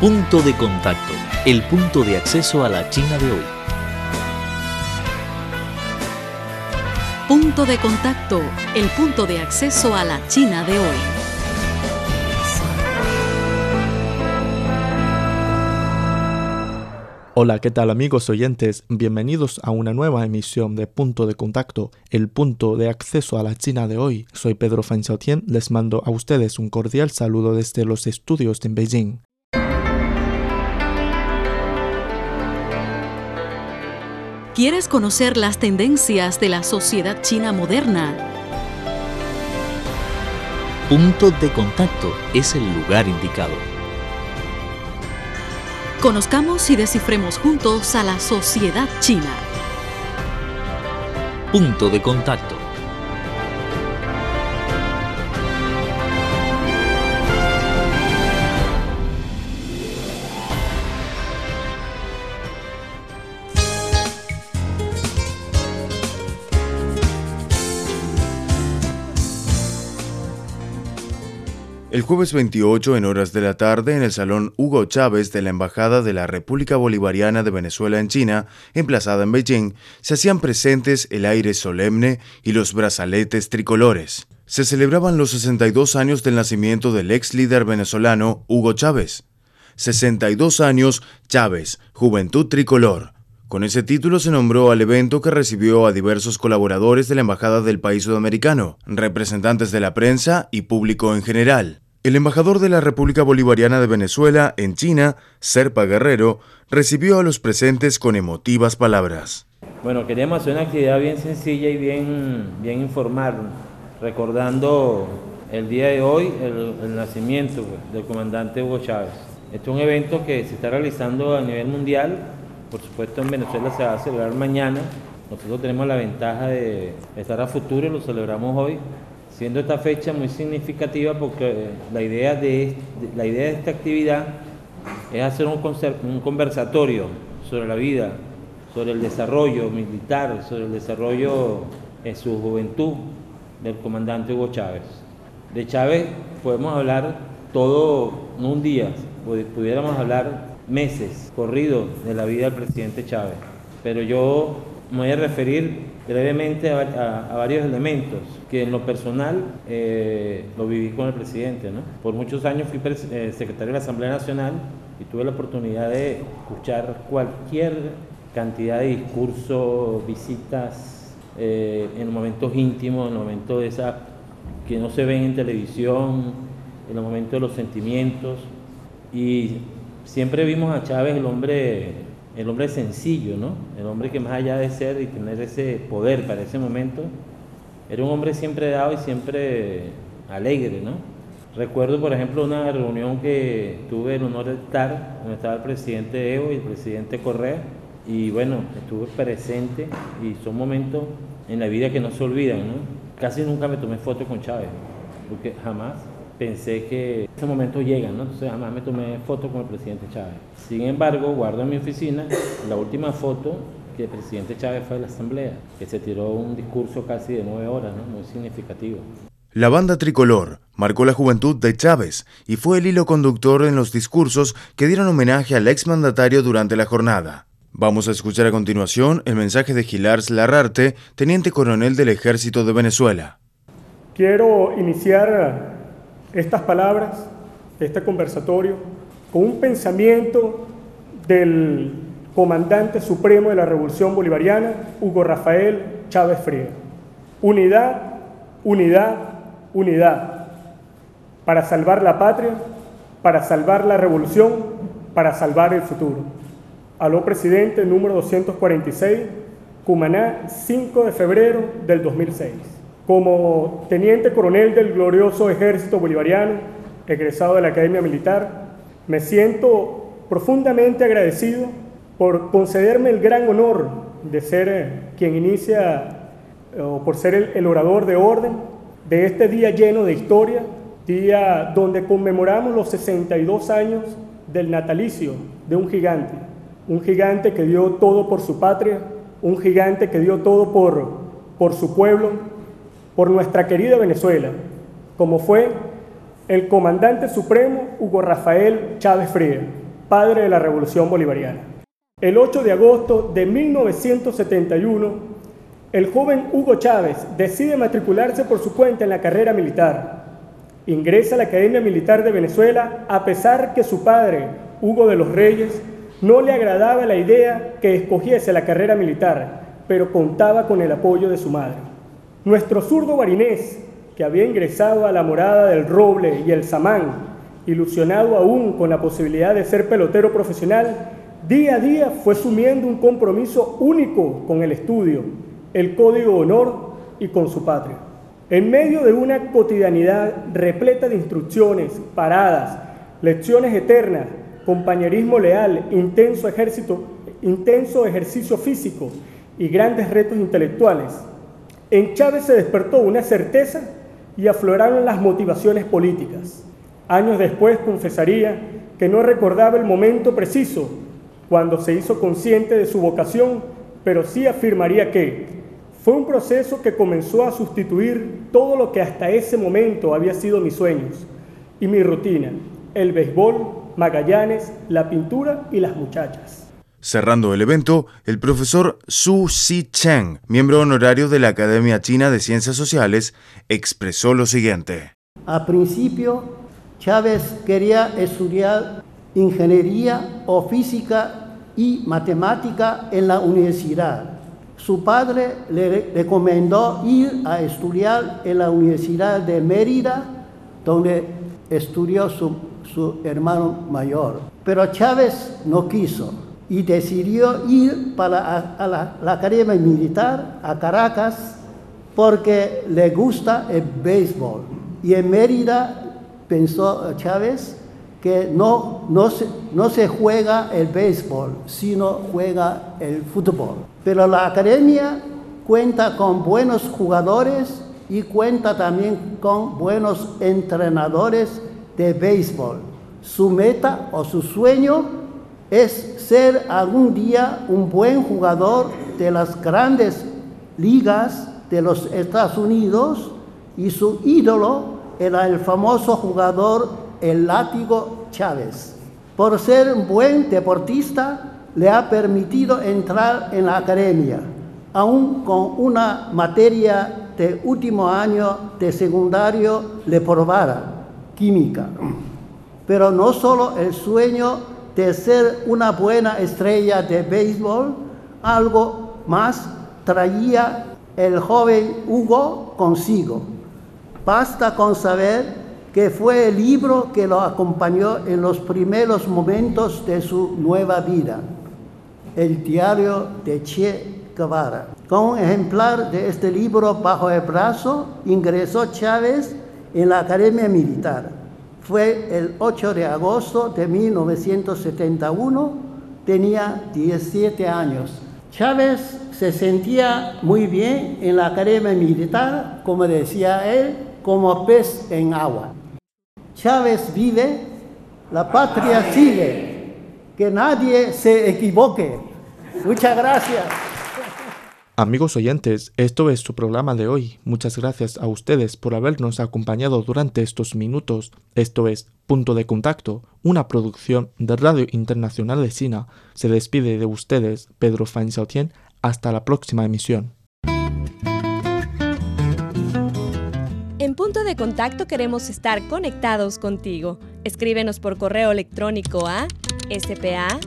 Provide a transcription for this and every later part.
Punto de contacto, el punto de acceso a la China de hoy. Punto de contacto, el punto de acceso a la China de hoy. Hola, ¿qué tal amigos oyentes? Bienvenidos a una nueva emisión de Punto de Contacto, el punto de acceso a la China de hoy. Soy Pedro Fan Xiaotian, les mando a ustedes un cordial saludo desde los estudios de Beijing. ¿Quieres conocer las tendencias de la sociedad china moderna? Punto de contacto es el lugar indicado. Conozcamos y descifremos juntos a la sociedad china. Punto de contacto. El jueves 28, en horas de la tarde, en el Salón Hugo Chávez de la Embajada de la República Bolivariana de Venezuela en China, emplazada en Beijing, se hacían presentes el aire solemne y los brazaletes tricolores. Se celebraban los 62 años del nacimiento del ex líder venezolano Hugo Chávez. 62 años Chávez, Juventud Tricolor. Con ese título se nombró al evento que recibió a diversos colaboradores de la Embajada del país sudamericano, representantes de la prensa y público en general. El embajador de la República Bolivariana de Venezuela en China, Serpa Guerrero, recibió a los presentes con emotivas palabras. Bueno, queríamos hacer una actividad bien sencilla y bien, bien informal, recordando el día de hoy, el, el nacimiento del comandante Hugo Chávez. Este es un evento que se está realizando a nivel mundial, por supuesto en Venezuela se va a celebrar mañana, nosotros tenemos la ventaja de estar a futuro y lo celebramos hoy, siendo esta fecha muy significativa porque la idea de, la idea de esta actividad es hacer un, un conversatorio sobre la vida, sobre el desarrollo militar, sobre el desarrollo en su juventud del comandante Hugo Chávez. De Chávez podemos hablar todo, no un día, pudiéramos hablar meses corridos de la vida del presidente Chávez, pero yo me voy a referir brevemente a, a, a varios elementos que en lo personal eh, lo viví con el presidente. ¿no? Por muchos años fui eh, secretario de la Asamblea Nacional y tuve la oportunidad de escuchar cualquier cantidad de discursos, visitas eh, en momentos íntimos, en momentos de esa que no se ven en televisión, en los momentos de los sentimientos. Y siempre vimos a Chávez el hombre el hombre sencillo, ¿no? El hombre que más allá de ser y tener ese poder para ese momento, era un hombre siempre dado y siempre alegre, ¿no? Recuerdo, por ejemplo, una reunión que tuve el honor de estar, donde estaba el presidente Evo y el presidente Correa, y bueno, estuve presente y son momentos en la vida que no se olvidan, ¿no? Casi nunca me tomé foto con Chávez, porque jamás pensé que ese momento llega, ¿no? Entonces jamás me tomé foto con el presidente Chávez. Sin embargo, guardo en mi oficina la última foto que el presidente Chávez fue a la Asamblea, que se tiró un discurso casi de nueve horas, ¿no? Muy significativo. La banda tricolor marcó la juventud de Chávez y fue el hilo conductor en los discursos que dieron homenaje al exmandatario durante la jornada. Vamos a escuchar a continuación el mensaje de Gilars Larrarte, teniente coronel del Ejército de Venezuela. Quiero iniciar estas palabras, este conversatorio, con un pensamiento del comandante supremo de la Revolución Bolivariana, Hugo Rafael Chávez Frías. Unidad, unidad, unidad. Para salvar la patria, para salvar la revolución, para salvar el futuro. Aló presidente número 246, Cumaná, 5 de febrero del 2006 como teniente coronel del glorioso ejército bolivariano, egresado de la Academia Militar, me siento profundamente agradecido por concederme el gran honor de ser quien inicia, o por ser el, el orador de orden de este día lleno de historia, día donde conmemoramos los 62 años del natalicio de un gigante, un gigante que dio todo por su patria, un gigante que dio todo por, por su pueblo, por nuestra querida Venezuela, como fue el comandante supremo Hugo Rafael Chávez Frías. padre de la Revolución Bolivariana. El 8 de agosto de 1971, el joven Hugo Chávez decide matricularse por su cuenta en la carrera militar. Ingresa a la Academia Militar de Venezuela a pesar que su padre, Hugo de los Reyes, no le agradaba la idea que escogiese la carrera militar, pero contaba con el apoyo de su madre. Nuestro zurdo barinés, que había ingresado a la morada del Roble y el Samán, ilusionado aún con la posibilidad de ser pelotero profesional, día a día fue sumiendo un compromiso único con el estudio, el código honor y con su patria. En medio de una cotidianidad repleta de instrucciones, paradas, lecciones eternas, compañerismo leal, intenso, ejercicio físico y grandes retos intelectuales, en Chávez se despertó una certeza y afloraron las motivaciones políticas. Años después confesaría que no recordaba el momento preciso cuando se hizo consciente de su vocación, pero sí afirmaría que fue un proceso que comenzó a sustituir todo lo que hasta ese momento había sido mis sueños y mi rutina, el béisbol, Magallanes, la pintura y las muchachas. Cerrando el evento, el profesor Su Si Cheng, miembro honorario de la Academia China de Ciencias Sociales, expresó lo siguiente. A principio, Chávez quería estudiar ingeniería o física y matemática en la universidad. Su padre le recomendó ir a estudiar en la Universidad de Mérida, donde estudió su su hermano mayor. Pero Chávez no quiso y decidió ir para a, la, Academia Militar a Caracas porque le gusta el béisbol. Y en Mérida pensó Chávez que no, no, se, no se juega el béisbol, sino juega el fútbol. Pero la academia cuenta con buenos jugadores y cuenta también con buenos entrenadores de béisbol. Su meta o su sueño es ser algún día un buen jugador de las grandes ligas de los Estados Unidos y su ídolo era el famoso jugador El Látigo Chávez. Por ser un buen deportista, le ha permitido entrar en la academia, aún con una materia de último año de secundario le probara química. Pero no solo el sueño de ser una buena estrella de béisbol, algo más traía el joven Hugo consigo. Basta con saber que fue el libro que lo acompañó en los primeros momentos de su nueva vida, el diario de Che Guevara. Con un ejemplar de este libro bajo el brazo, ingresó Chávez en la Academia Militar. Fue el 8 de agosto de 1971, tenía 17 años. Chávez se sentía muy bien en la Academia Militar, como decía él, como pez en agua. Chávez vive, la patria sigue, que nadie se equivoque. Muchas gracias. Amigos oyentes, esto es su programa de hoy. Muchas gracias a ustedes por habernos acompañado durante estos minutos. Esto es Punto de Contacto, una producción de Radio Internacional de China. Se despide de ustedes Pedro Fan. Hasta la próxima emisión. En Punto de Contacto queremos estar conectados contigo. Escríbenos por correo electrónico a spa.cri.com.cn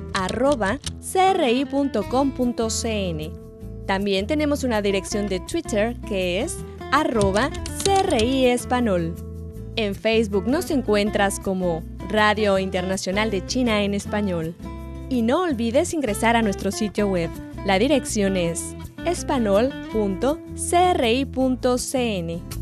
también tenemos una dirección de Twitter que es arroba CRI En Facebook nos encuentras como Radio Internacional de China en Español. Y no olvides ingresar a nuestro sitio web. La dirección es espanol.cri.cn.